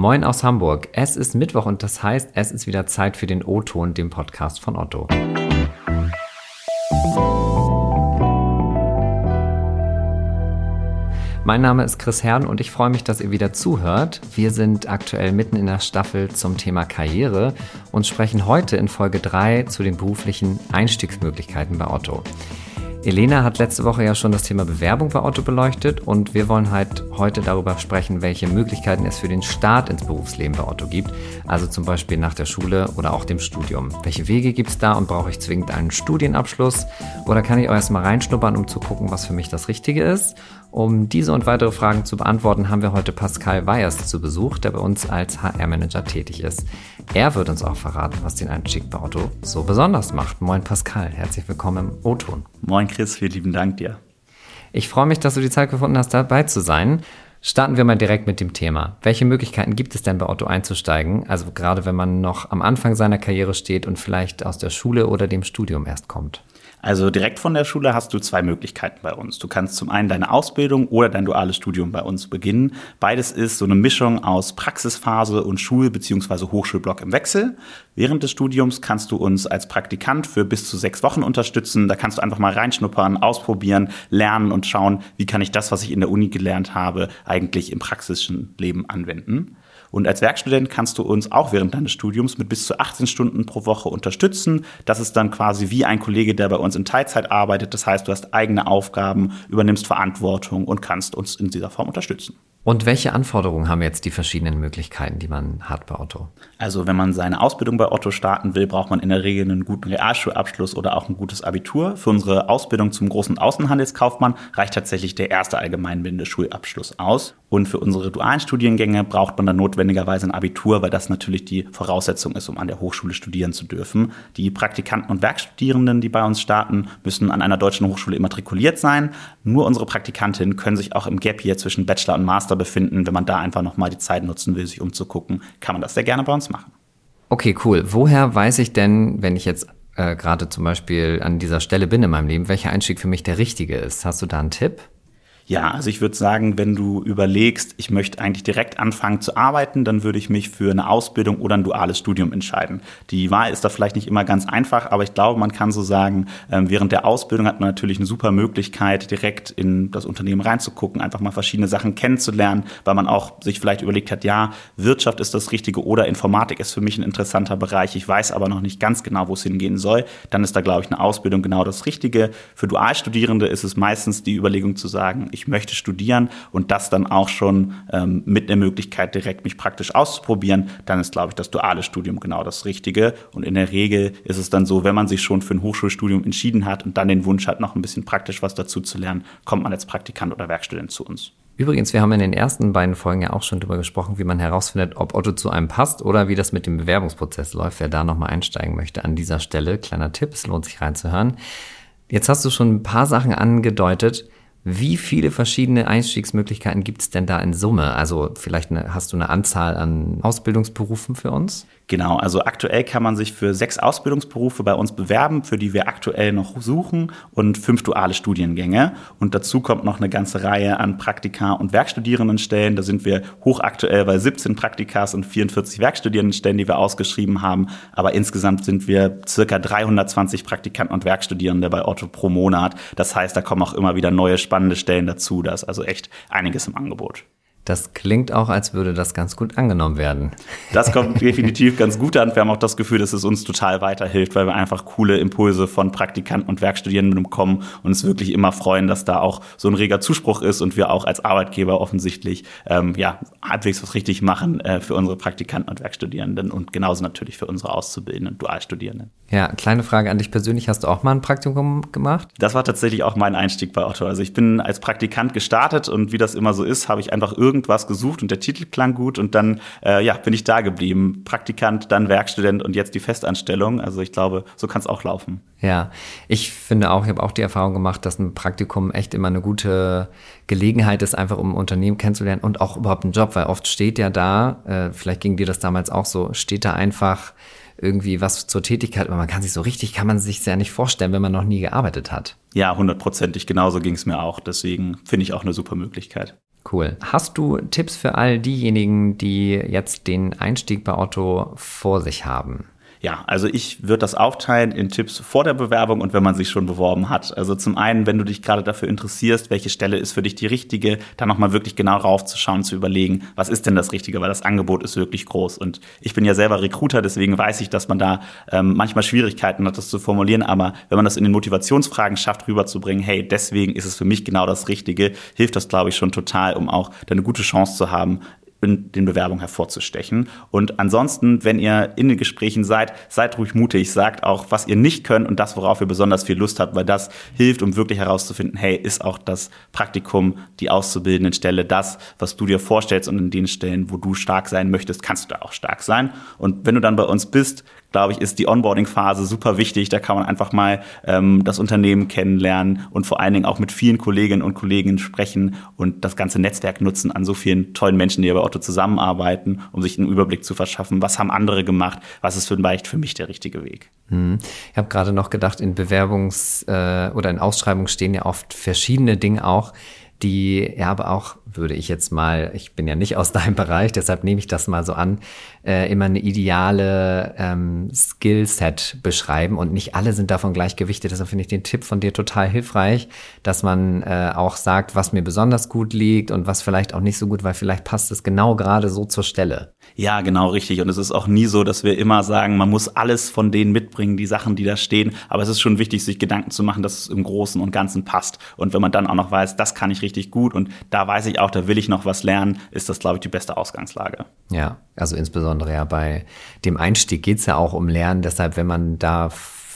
Moin aus Hamburg. Es ist Mittwoch und das heißt, es ist wieder Zeit für den O-Ton, dem Podcast von Otto. Mein Name ist Chris Herrn und ich freue mich, dass ihr wieder zuhört. Wir sind aktuell mitten in der Staffel zum Thema Karriere und sprechen heute in Folge 3 zu den beruflichen Einstiegsmöglichkeiten bei Otto. Elena hat letzte Woche ja schon das Thema Bewerbung bei Otto beleuchtet und wir wollen halt heute darüber sprechen, welche Möglichkeiten es für den Start ins Berufsleben bei Otto gibt. Also zum Beispiel nach der Schule oder auch dem Studium. Welche Wege gibt es da und brauche ich zwingend einen Studienabschluss? Oder kann ich auch erstmal reinschnuppern, um zu gucken, was für mich das Richtige ist? Um diese und weitere Fragen zu beantworten, haben wir heute Pascal Weyers zu Besuch, der bei uns als HR-Manager tätig ist. Er wird uns auch verraten, was den Einstieg bei Otto so besonders macht. Moin Pascal, herzlich willkommen im O-Ton. Moin Chris, vielen lieben Dank dir. Ich freue mich, dass du die Zeit gefunden hast, dabei zu sein. Starten wir mal direkt mit dem Thema. Welche Möglichkeiten gibt es denn bei Otto einzusteigen? Also gerade wenn man noch am Anfang seiner Karriere steht und vielleicht aus der Schule oder dem Studium erst kommt. Also direkt von der Schule hast du zwei Möglichkeiten bei uns. Du kannst zum einen deine Ausbildung oder dein duales Studium bei uns beginnen. Beides ist so eine Mischung aus Praxisphase und Schul- bzw. Hochschulblock im Wechsel. Während des Studiums kannst du uns als Praktikant für bis zu sechs Wochen unterstützen. Da kannst du einfach mal reinschnuppern, ausprobieren, lernen und schauen, wie kann ich das, was ich in der Uni gelernt habe, eigentlich im praktischen Leben anwenden. Und als Werkstudent kannst du uns auch während deines Studiums mit bis zu 18 Stunden pro Woche unterstützen. Das ist dann quasi wie ein Kollege, der bei uns in Teilzeit arbeitet. Das heißt, du hast eigene Aufgaben, übernimmst Verantwortung und kannst uns in dieser Form unterstützen. Und welche Anforderungen haben jetzt die verschiedenen Möglichkeiten, die man hat bei Otto? Also wenn man seine Ausbildung bei Otto starten will, braucht man in der Regel einen guten Realschulabschluss oder auch ein gutes Abitur. Für unsere Ausbildung zum großen Außenhandelskaufmann reicht tatsächlich der erste allgemeinbildende Schulabschluss aus. Und für unsere dualen Studiengänge braucht man dann notwendigerweise ein Abitur, weil das natürlich die Voraussetzung ist, um an der Hochschule studieren zu dürfen. Die Praktikanten und Werkstudierenden, die bei uns starten, müssen an einer deutschen Hochschule immatrikuliert sein. Nur unsere Praktikantinnen können sich auch im Gap hier zwischen Bachelor und Master befinden. Wenn man da einfach nochmal die Zeit nutzen will, sich umzugucken, kann man das sehr gerne bei uns machen. Okay, cool. Woher weiß ich denn, wenn ich jetzt äh, gerade zum Beispiel an dieser Stelle bin in meinem Leben, welcher Einstieg für mich der richtige ist? Hast du da einen Tipp? Ja, also ich würde sagen, wenn du überlegst, ich möchte eigentlich direkt anfangen zu arbeiten, dann würde ich mich für eine Ausbildung oder ein duales Studium entscheiden. Die Wahl ist da vielleicht nicht immer ganz einfach, aber ich glaube, man kann so sagen, ähm, während der Ausbildung hat man natürlich eine super Möglichkeit, direkt in das Unternehmen reinzugucken, einfach mal verschiedene Sachen kennenzulernen, weil man auch sich vielleicht überlegt hat, ja, Wirtschaft ist das Richtige oder Informatik ist für mich ein interessanter Bereich. Ich weiß aber noch nicht ganz genau, wo es hingehen soll. Dann ist da, glaube ich, eine Ausbildung genau das Richtige. Für Dualstudierende ist es meistens die Überlegung zu sagen, ich möchte studieren und das dann auch schon ähm, mit der Möglichkeit, direkt mich praktisch auszuprobieren, dann ist, glaube ich, das duale Studium genau das Richtige. Und in der Regel ist es dann so, wenn man sich schon für ein Hochschulstudium entschieden hat und dann den Wunsch hat, noch ein bisschen praktisch was dazu zu lernen, kommt man als Praktikant oder Werkstudent zu uns. Übrigens, wir haben in den ersten beiden Folgen ja auch schon darüber gesprochen, wie man herausfindet, ob Otto zu einem passt oder wie das mit dem Bewerbungsprozess läuft. Wer da nochmal einsteigen möchte an dieser Stelle, kleiner Tipp, es lohnt sich reinzuhören. Jetzt hast du schon ein paar Sachen angedeutet, wie viele verschiedene Einstiegsmöglichkeiten gibt es denn da in Summe? Also vielleicht eine, hast du eine Anzahl an Ausbildungsberufen für uns? Genau, also aktuell kann man sich für sechs Ausbildungsberufe bei uns bewerben, für die wir aktuell noch suchen und fünf duale Studiengänge. Und dazu kommt noch eine ganze Reihe an Praktika- und Werkstudierendenstellen. Da sind wir hochaktuell bei 17 Praktikas und 44 Werkstudierendenstellen, die wir ausgeschrieben haben. Aber insgesamt sind wir circa 320 Praktikanten und Werkstudierende bei Otto pro Monat. Das heißt, da kommen auch immer wieder neue spannende Stellen dazu. Da ist also echt einiges im Angebot. Das klingt auch, als würde das ganz gut angenommen werden. Das kommt definitiv ganz gut an. Wir haben auch das Gefühl, dass es uns total weiterhilft, weil wir einfach coole Impulse von Praktikanten und Werkstudierenden bekommen und uns wirklich immer freuen, dass da auch so ein reger Zuspruch ist und wir auch als Arbeitgeber offensichtlich ähm, ja halbwegs was richtig machen äh, für unsere Praktikanten und Werkstudierenden und genauso natürlich für unsere Auszubildenden, Dualstudierenden. Ja, kleine Frage an dich persönlich. Hast du auch mal ein Praktikum gemacht? Das war tatsächlich auch mein Einstieg bei Otto. Also ich bin als Praktikant gestartet und wie das immer so ist, habe ich einfach irgendwas gesucht und der Titel klang gut und dann äh, ja, bin ich da geblieben. Praktikant, dann Werkstudent und jetzt die Festanstellung. Also ich glaube, so kann es auch laufen. Ja, ich finde auch, ich habe auch die Erfahrung gemacht, dass ein Praktikum echt immer eine gute Gelegenheit ist, einfach um ein Unternehmen kennenzulernen und auch überhaupt einen Job, weil oft steht ja da, äh, vielleicht ging dir das damals auch so, steht da einfach irgendwie was zur Tätigkeit, aber man kann sich so richtig, kann man sich ja nicht vorstellen, wenn man noch nie gearbeitet hat. Ja, hundertprozentig. Genauso ging es mir auch. Deswegen finde ich auch eine super Möglichkeit. Cool. Hast du Tipps für all diejenigen, die jetzt den Einstieg bei Otto vor sich haben? Ja, also ich würde das aufteilen in Tipps vor der Bewerbung und wenn man sich schon beworben hat. Also zum einen, wenn du dich gerade dafür interessierst, welche Stelle ist für dich die richtige, dann nochmal wirklich genau raufzuschauen, zu überlegen, was ist denn das Richtige, weil das Angebot ist wirklich groß. Und ich bin ja selber Recruiter, deswegen weiß ich, dass man da ähm, manchmal Schwierigkeiten hat, das zu formulieren. Aber wenn man das in den Motivationsfragen schafft, rüberzubringen, hey, deswegen ist es für mich genau das Richtige, hilft das, glaube ich, schon total, um auch eine gute Chance zu haben, in den Bewerbungen hervorzustechen. Und ansonsten, wenn ihr in den Gesprächen seid, seid ruhig mutig, sagt auch, was ihr nicht könnt und das, worauf ihr besonders viel Lust habt, weil das hilft, um wirklich herauszufinden, hey, ist auch das Praktikum, die auszubildenden Stelle, das, was du dir vorstellst und in den Stellen, wo du stark sein möchtest, kannst du da auch stark sein. Und wenn du dann bei uns bist, glaube ich, ist die Onboarding-Phase super wichtig. Da kann man einfach mal ähm, das Unternehmen kennenlernen und vor allen Dingen auch mit vielen Kolleginnen und Kollegen sprechen und das ganze Netzwerk nutzen an so vielen tollen Menschen, die bei Otto zusammenarbeiten, um sich einen Überblick zu verschaffen. Was haben andere gemacht? Was ist vielleicht für mich der richtige Weg? Hm. Ich habe gerade noch gedacht, in Bewerbungs- äh, oder in Ausschreibungen stehen ja oft verschiedene Dinge auch, die ja aber auch, würde ich jetzt mal, ich bin ja nicht aus deinem Bereich, deshalb nehme ich das mal so an, äh, immer eine ideale ähm, Skillset beschreiben und nicht alle sind davon gleich. Deshalb finde ich den Tipp von dir total hilfreich, dass man äh, auch sagt, was mir besonders gut liegt und was vielleicht auch nicht so gut, weil vielleicht passt es genau gerade so zur Stelle. Ja, genau richtig. Und es ist auch nie so, dass wir immer sagen, man muss alles von denen mitbringen, die Sachen, die da stehen. Aber es ist schon wichtig, sich Gedanken zu machen, dass es im Großen und Ganzen passt. Und wenn man dann auch noch weiß, das kann ich richtig gut und da weiß ich auch, da will ich noch was lernen, ist das, glaube ich, die beste Ausgangslage. Ja, also insbesondere ja bei dem Einstieg geht es ja auch um Lernen. Deshalb, wenn man da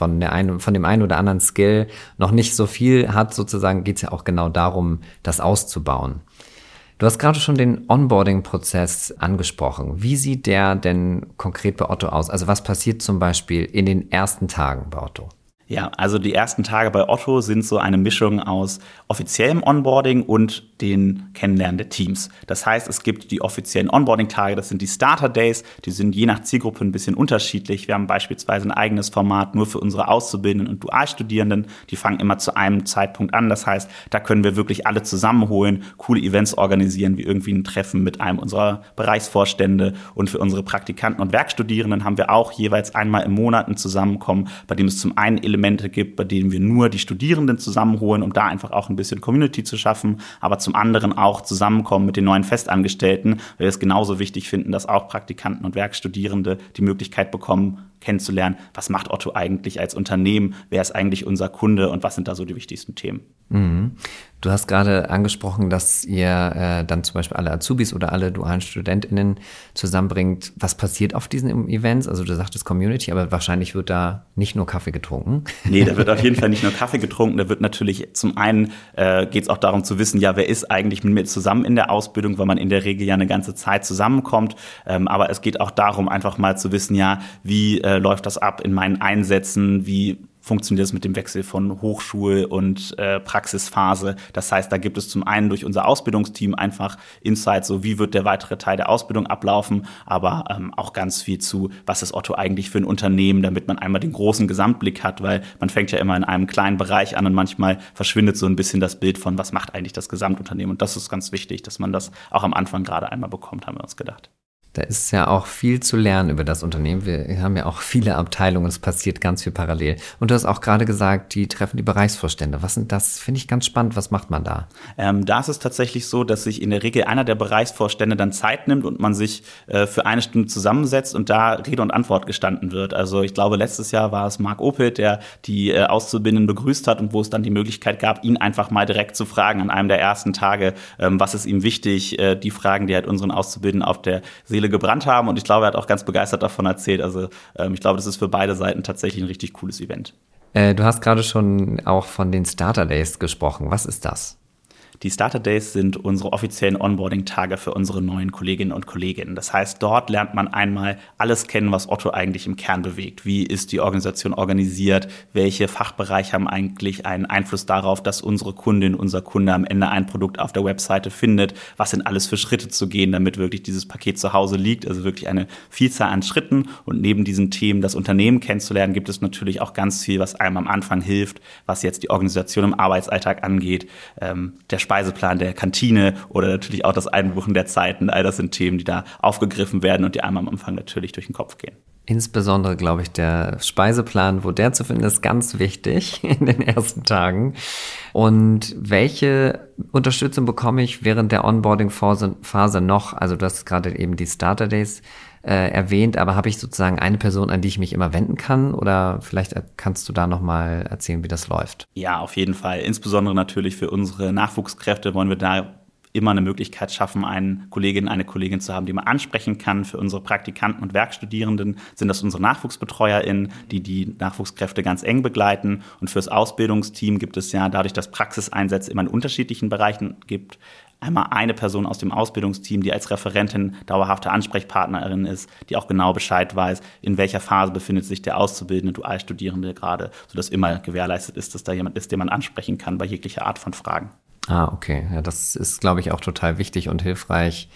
von, der einen, von dem einen oder anderen Skill noch nicht so viel hat, sozusagen, geht es ja auch genau darum, das auszubauen. Du hast gerade schon den Onboarding-Prozess angesprochen. Wie sieht der denn konkret bei Otto aus? Also was passiert zum Beispiel in den ersten Tagen bei Otto? Ja, also die ersten Tage bei Otto sind so eine Mischung aus offiziellem Onboarding und den Kennenlernen der Teams. Das heißt, es gibt die offiziellen Onboarding-Tage, das sind die Starter Days, die sind je nach Zielgruppe ein bisschen unterschiedlich. Wir haben beispielsweise ein eigenes Format nur für unsere Auszubildenden und Dualstudierenden. Die fangen immer zu einem Zeitpunkt an. Das heißt, da können wir wirklich alle zusammenholen, coole Events organisieren, wie irgendwie ein Treffen mit einem unserer Bereichsvorstände. Und für unsere Praktikanten und Werkstudierenden haben wir auch jeweils einmal im Monat ein Zusammenkommen, bei dem es zum einen Element Elemente gibt, bei denen wir nur die Studierenden zusammenholen, um da einfach auch ein bisschen Community zu schaffen, aber zum anderen auch zusammenkommen mit den neuen Festangestellten, weil wir es genauso wichtig finden, dass auch Praktikanten und Werkstudierende die Möglichkeit bekommen, kennenzulernen, was macht Otto eigentlich als Unternehmen, wer ist eigentlich unser Kunde und was sind da so die wichtigsten Themen. Mhm. Du hast gerade angesprochen, dass ihr äh, dann zum Beispiel alle Azubis oder alle dualen StudentInnen zusammenbringt. Was passiert auf diesen Events? Also du sagtest Community, aber wahrscheinlich wird da nicht nur Kaffee getrunken. Nee, da wird auf jeden Fall nicht nur Kaffee getrunken. Da wird natürlich zum einen äh, geht es auch darum zu wissen, ja, wer ist eigentlich mit mir zusammen in der Ausbildung, weil man in der Regel ja eine ganze Zeit zusammenkommt. Ähm, aber es geht auch darum, einfach mal zu wissen, ja, wie äh, läuft das ab in meinen Einsätzen, wie funktioniert es mit dem Wechsel von Hochschul- und äh, Praxisphase. Das heißt, da gibt es zum einen durch unser Ausbildungsteam einfach Insights, so wie wird der weitere Teil der Ausbildung ablaufen, aber ähm, auch ganz viel zu, was ist Otto eigentlich für ein Unternehmen, damit man einmal den großen Gesamtblick hat, weil man fängt ja immer in einem kleinen Bereich an und manchmal verschwindet so ein bisschen das Bild von, was macht eigentlich das Gesamtunternehmen. Und das ist ganz wichtig, dass man das auch am Anfang gerade einmal bekommt, haben wir uns gedacht. Da ist ja auch viel zu lernen über das Unternehmen. Wir haben ja auch viele Abteilungen, es passiert ganz viel parallel. Und du hast auch gerade gesagt, die treffen die Bereichsvorstände. Was sind das? Finde ich ganz spannend. Was macht man da? Ähm, da ist es tatsächlich so, dass sich in der Regel einer der Bereichsvorstände dann Zeit nimmt und man sich äh, für eine Stunde zusammensetzt und da Rede und Antwort gestanden wird. Also ich glaube, letztes Jahr war es Marc Opel, der die äh, Auszubildenden begrüßt hat und wo es dann die Möglichkeit gab, ihn einfach mal direkt zu fragen an einem der ersten Tage, ähm, was ist ihm wichtig, äh, die Fragen, die halt unseren Auszubildenden auf der Seele Seele gebrannt haben. Und ich glaube, er hat auch ganz begeistert davon erzählt. Also ähm, ich glaube, das ist für beide Seiten tatsächlich ein richtig cooles Event. Äh, du hast gerade schon auch von den Starter Days gesprochen. Was ist das? Die Starter Days sind unsere offiziellen Onboarding-Tage für unsere neuen Kolleginnen und Kollegen. Das heißt, dort lernt man einmal alles kennen, was Otto eigentlich im Kern bewegt. Wie ist die Organisation organisiert? Welche Fachbereiche haben eigentlich einen Einfluss darauf, dass unsere Kundin, unser Kunde am Ende ein Produkt auf der Webseite findet? Was sind alles für Schritte zu gehen, damit wirklich dieses Paket zu Hause liegt? Also wirklich eine Vielzahl an Schritten. Und neben diesen Themen, das Unternehmen kennenzulernen, gibt es natürlich auch ganz viel, was einem am Anfang hilft, was jetzt die Organisation im Arbeitsalltag angeht. Ähm, der Speiseplan der Kantine oder natürlich auch das Einbuchen der Zeiten. All das sind Themen, die da aufgegriffen werden und die einmal am Anfang natürlich durch den Kopf gehen. Insbesondere, glaube ich, der Speiseplan, wo der zu finden ist, ganz wichtig in den ersten Tagen. Und welche Unterstützung bekomme ich während der Onboarding-Phase noch? Also du hast gerade eben die Starter Days äh, erwähnt, aber habe ich sozusagen eine Person, an die ich mich immer wenden kann? Oder vielleicht kannst du da nochmal erzählen, wie das läuft? Ja, auf jeden Fall. Insbesondere natürlich für unsere Nachwuchskräfte wollen wir da immer eine Möglichkeit schaffen, einen Kollegin, eine Kollegin zu haben, die man ansprechen kann. Für unsere Praktikanten und Werkstudierenden sind das unsere NachwuchsbetreuerInnen, die die Nachwuchskräfte ganz eng begleiten. Und fürs Ausbildungsteam gibt es ja dadurch, dass Praxiseinsätze immer in unterschiedlichen Bereichen gibt, einmal eine Person aus dem Ausbildungsteam, die als Referentin dauerhafte Ansprechpartnerin ist, die auch genau Bescheid weiß, in welcher Phase befindet sich der auszubildende Dualstudierende gerade, sodass immer gewährleistet ist, dass da jemand ist, den man ansprechen kann bei jeglicher Art von Fragen. Ah, okay. Ja, das ist, glaube ich, auch total wichtig und hilfreich,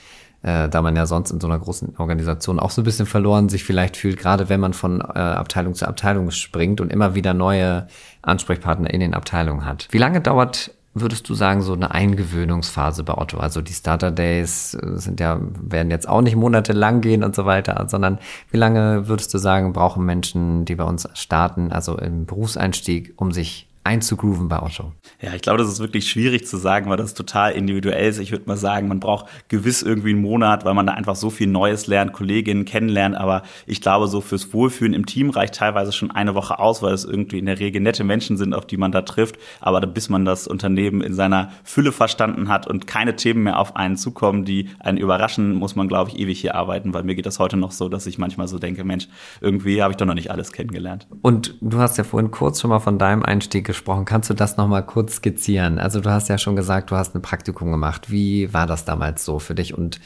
äh, da man ja sonst in so einer großen Organisation auch so ein bisschen verloren sich vielleicht fühlt, gerade wenn man von äh, Abteilung zu Abteilung springt und immer wieder neue Ansprechpartner in den Abteilungen hat. Wie lange dauert würdest du sagen, so eine Eingewöhnungsphase bei Otto? Also die Starter Days äh, sind ja, werden jetzt auch nicht monatelang gehen und so weiter, sondern wie lange würdest du sagen, brauchen Menschen, die bei uns starten, also im Berufseinstieg, um sich einzugrooven bei Otto? Ja, ich glaube, das ist wirklich schwierig zu sagen, weil das total individuell ist. Ich würde mal sagen, man braucht gewiss irgendwie einen Monat, weil man da einfach so viel Neues lernt, Kolleginnen kennenlernt. Aber ich glaube, so fürs Wohlfühlen im Team reicht teilweise schon eine Woche aus, weil es irgendwie in der Regel nette Menschen sind, auf die man da trifft. Aber bis man das Unternehmen in seiner Fülle verstanden hat und keine Themen mehr auf einen zukommen, die einen überraschen, muss man, glaube ich, ewig hier arbeiten, weil mir geht das heute noch so, dass ich manchmal so denke, Mensch, irgendwie habe ich doch noch nicht alles kennengelernt. Und du hast ja vorhin kurz schon mal von deinem Einstieg gesprochen. Kannst du das nochmal kurz skizzieren? Also du hast ja schon gesagt, du hast ein Praktikum gemacht. Wie war das damals so für dich und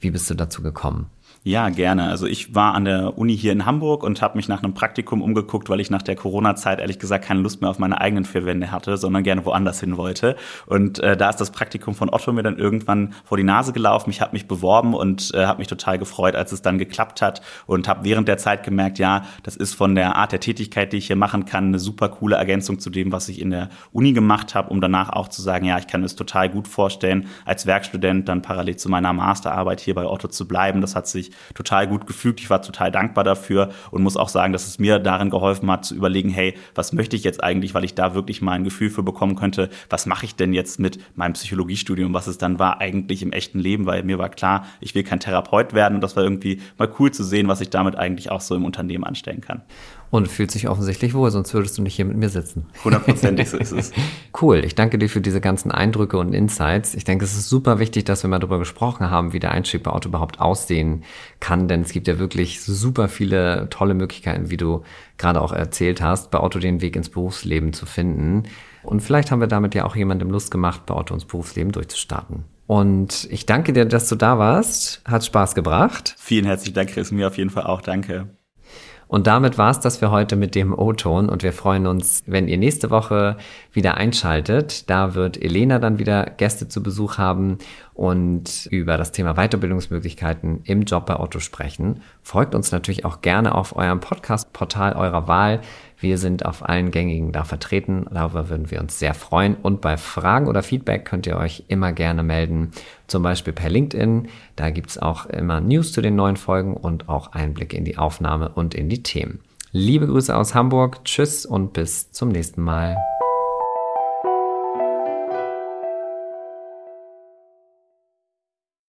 wie bist du dazu gekommen? Ja, gerne. Also ich war an der Uni hier in Hamburg und habe mich nach einem Praktikum umgeguckt, weil ich nach der Corona-Zeit ehrlich gesagt keine Lust mehr auf meine eigenen vier Wände hatte, sondern gerne woanders hin wollte. Und äh, da ist das Praktikum von Otto mir dann irgendwann vor die Nase gelaufen. Ich habe mich beworben und äh, habe mich total gefreut, als es dann geklappt hat und habe während der Zeit gemerkt, ja, das ist von der Art der Tätigkeit, die ich hier machen kann, eine super coole Ergänzung zu dem, was ich in der Uni gemacht habe, um danach auch zu sagen, ja, ich kann es total gut vorstellen, als Werkstudent dann parallel zu meiner Masterarbeit hier bei Otto zu bleiben. Das hat sich total gut gefügt. Ich war total dankbar dafür und muss auch sagen, dass es mir darin geholfen hat zu überlegen, hey, was möchte ich jetzt eigentlich, weil ich da wirklich mal ein Gefühl für bekommen könnte, was mache ich denn jetzt mit meinem Psychologiestudium, was es dann war eigentlich im echten Leben, weil mir war klar, ich will kein Therapeut werden und das war irgendwie mal cool zu sehen, was ich damit eigentlich auch so im Unternehmen anstellen kann. Und fühlt sich offensichtlich wohl, sonst würdest du nicht hier mit mir sitzen. Hundertprozentig so ist es. Cool. Ich danke dir für diese ganzen Eindrücke und Insights. Ich denke, es ist super wichtig, dass wir mal darüber gesprochen haben, wie der Einstieg bei Auto überhaupt aussehen kann, denn es gibt ja wirklich super viele tolle Möglichkeiten, wie du gerade auch erzählt hast, bei Auto den Weg ins Berufsleben zu finden. Und vielleicht haben wir damit ja auch jemandem Lust gemacht, bei Auto ins Berufsleben durchzustarten. Und ich danke dir, dass du da warst. Hat Spaß gebracht. Vielen herzlichen Dank, Chris. Mir auf jeden Fall auch. Danke. Und damit war es das für heute mit dem O-Ton und wir freuen uns, wenn ihr nächste Woche wieder einschaltet. Da wird Elena dann wieder Gäste zu Besuch haben und über das Thema Weiterbildungsmöglichkeiten im Job bei Otto sprechen. Folgt uns natürlich auch gerne auf eurem Podcast-Portal eurer Wahl. Wir sind auf allen gängigen da vertreten. Darüber würden wir uns sehr freuen. Und bei Fragen oder Feedback könnt ihr euch immer gerne melden. Zum Beispiel per LinkedIn. Da gibt's auch immer News zu den neuen Folgen und auch Einblicke in die Aufnahme und in die Themen. Liebe Grüße aus Hamburg. Tschüss und bis zum nächsten Mal.